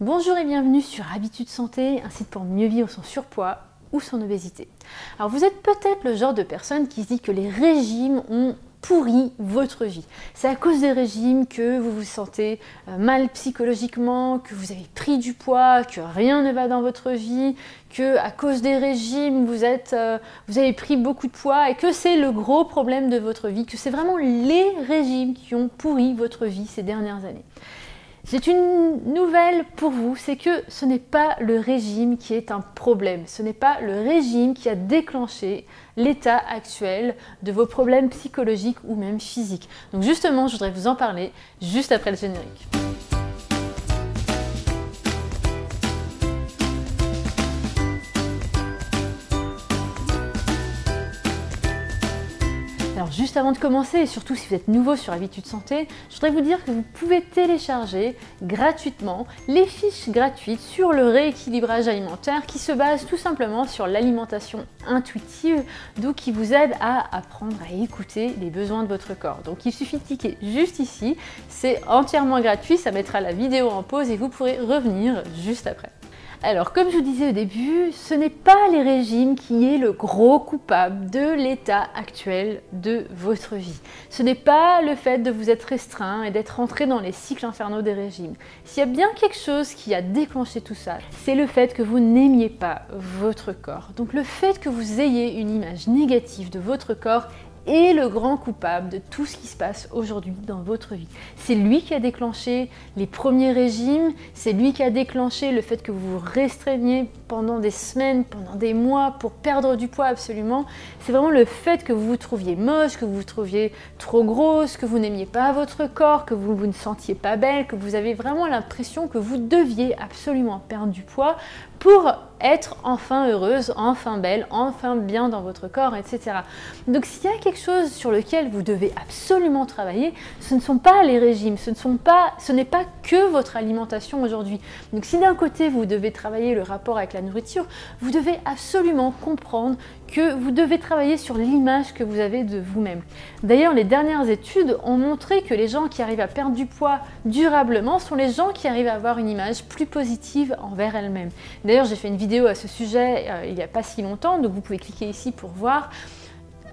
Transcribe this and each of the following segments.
Bonjour et bienvenue sur Habitude Santé, un site pour mieux vivre son surpoids ou son obésité. Alors vous êtes peut-être le genre de personne qui se dit que les régimes ont pourri votre vie. C'est à cause des régimes que vous vous sentez euh, mal psychologiquement, que vous avez pris du poids, que rien ne va dans votre vie, que à cause des régimes vous êtes, euh, vous avez pris beaucoup de poids et que c'est le gros problème de votre vie, que c'est vraiment les régimes qui ont pourri votre vie ces dernières années. C'est une nouvelle pour vous, c'est que ce n'est pas le régime qui est un problème, ce n'est pas le régime qui a déclenché l'état actuel de vos problèmes psychologiques ou même physiques. Donc justement, je voudrais vous en parler juste après le générique. Alors juste avant de commencer, et surtout si vous êtes nouveau sur Habitude Santé, je voudrais vous dire que vous pouvez télécharger gratuitement les fiches gratuites sur le rééquilibrage alimentaire qui se basent tout simplement sur l'alimentation intuitive, donc qui vous aide à apprendre à écouter les besoins de votre corps. Donc il suffit de cliquer juste ici, c'est entièrement gratuit, ça mettra la vidéo en pause et vous pourrez revenir juste après. Alors, comme je vous disais au début, ce n'est pas les régimes qui est le gros coupable de l'état actuel de votre vie. Ce n'est pas le fait de vous être restreint et d'être rentré dans les cycles infernaux des régimes. S'il y a bien quelque chose qui a déclenché tout ça, c'est le fait que vous n'aimiez pas votre corps. Donc le fait que vous ayez une image négative de votre corps est le grand coupable de tout ce qui se passe aujourd'hui dans votre vie. C'est lui qui a déclenché les premiers régimes, c'est lui qui a déclenché le fait que vous vous restreigniez pendant des semaines, pendant des mois pour perdre du poids absolument. C'est vraiment le fait que vous vous trouviez moche, que vous vous trouviez trop grosse, que vous n'aimiez pas votre corps, que vous, vous ne sentiez pas belle, que vous avez vraiment l'impression que vous deviez absolument perdre du poids pour être enfin heureuse, enfin belle, enfin bien dans votre corps, etc. Donc s'il y a quelque chose sur lequel vous devez absolument travailler, ce ne sont pas les régimes, ce n'est pas que votre alimentation aujourd'hui. Donc si d'un côté vous devez travailler le rapport avec la nourriture, vous devez absolument comprendre que vous devez travailler sur l'image que vous avez de vous-même. D'ailleurs, les dernières études ont montré que les gens qui arrivent à perdre du poids durablement sont les gens qui arrivent à avoir une image plus positive envers elles-mêmes. D'ailleurs, j'ai fait une vidéo à ce sujet euh, il n'y a pas si longtemps, donc vous pouvez cliquer ici pour voir.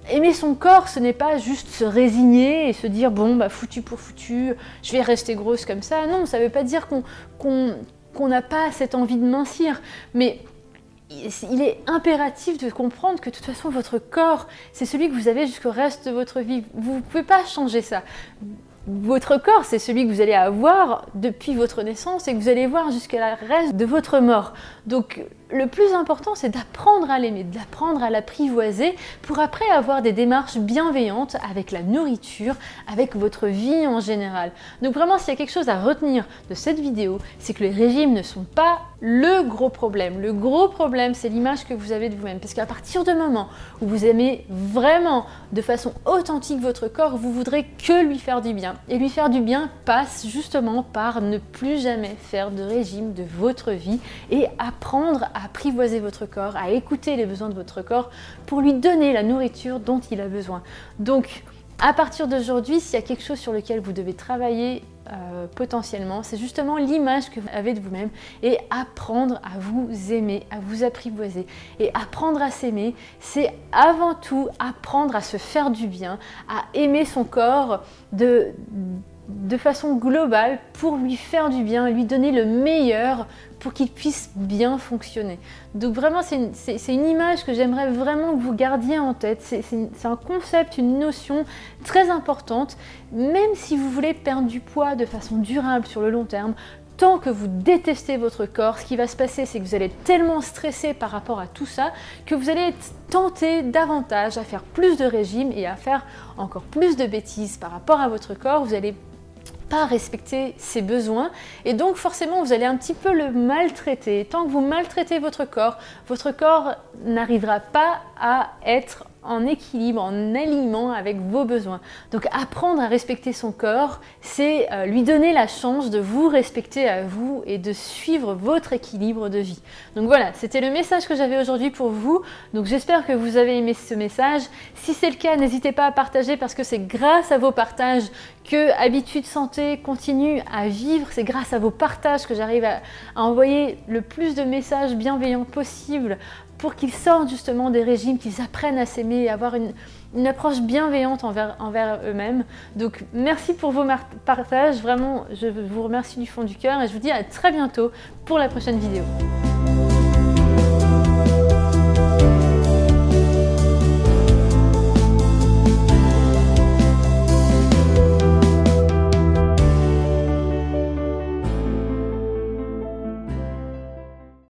Aimer son corps, ce n'est pas juste se résigner et se dire bon bah foutu pour foutu, je vais rester grosse comme ça. Non, ça ne veut pas dire qu'on n'a pas cette envie de mincir, mais il est impératif de comprendre que de toute façon votre corps, c'est celui que vous avez jusqu'au reste de votre vie. Vous ne pouvez pas changer ça. Votre corps, c'est celui que vous allez avoir depuis votre naissance et que vous allez voir jusqu'à le reste de votre mort. Donc le plus important, c'est d'apprendre à l'aimer, d'apprendre à l'apprivoiser pour après avoir des démarches bienveillantes avec la nourriture, avec votre vie en général. Donc vraiment, s'il y a quelque chose à retenir de cette vidéo, c'est que les régimes ne sont pas le gros problème. Le gros problème, c'est l'image que vous avez de vous-même. Parce qu'à partir du moment où vous aimez vraiment de façon authentique votre corps, vous voudrez que lui faire du bien. Et lui faire du bien passe justement par ne plus jamais faire de régime de votre vie et apprendre à apprivoiser votre corps, à écouter les besoins de votre corps pour lui donner la nourriture dont il a besoin. Donc, à partir d'aujourd'hui, s'il y a quelque chose sur lequel vous devez travailler euh, potentiellement, c'est justement l'image que vous avez de vous-même et apprendre à vous aimer, à vous apprivoiser. Et apprendre à s'aimer, c'est avant tout apprendre à se faire du bien, à aimer son corps de de façon globale pour lui faire du bien, lui donner le meilleur pour qu'il puisse bien fonctionner. Donc vraiment, c'est une, image que j'aimerais vraiment que vous gardiez en tête. C'est un concept, une notion très importante. Même si vous voulez perdre du poids de façon durable sur le long terme, tant que vous détestez votre corps, ce qui va se passer, c'est que vous allez être tellement stressé par rapport à tout ça que vous allez être tenté davantage à faire plus de régimes et à faire encore plus de bêtises par rapport à votre corps. Vous allez respecter ses besoins et donc forcément vous allez un petit peu le maltraiter. Tant que vous maltraitez votre corps, votre corps n'arrivera pas à être en équilibre, en alignement avec vos besoins. Donc apprendre à respecter son corps, c'est euh, lui donner la chance de vous respecter à vous et de suivre votre équilibre de vie. Donc voilà, c'était le message que j'avais aujourd'hui pour vous. Donc j'espère que vous avez aimé ce message. Si c'est le cas, n'hésitez pas à partager parce que c'est grâce à vos partages que Habitude Santé continue à vivre. C'est grâce à vos partages que j'arrive à, envoyer le plus de messages bienveillants possible pour qu'ils sortent justement des régimes, qu'ils apprennent à s'aimer et avoir une, approche bienveillante envers, envers eux-mêmes. Donc merci pour vos partages, vraiment je vous remercie du fond du cœur et je vous dis à très bientôt pour la prochaine vidéo.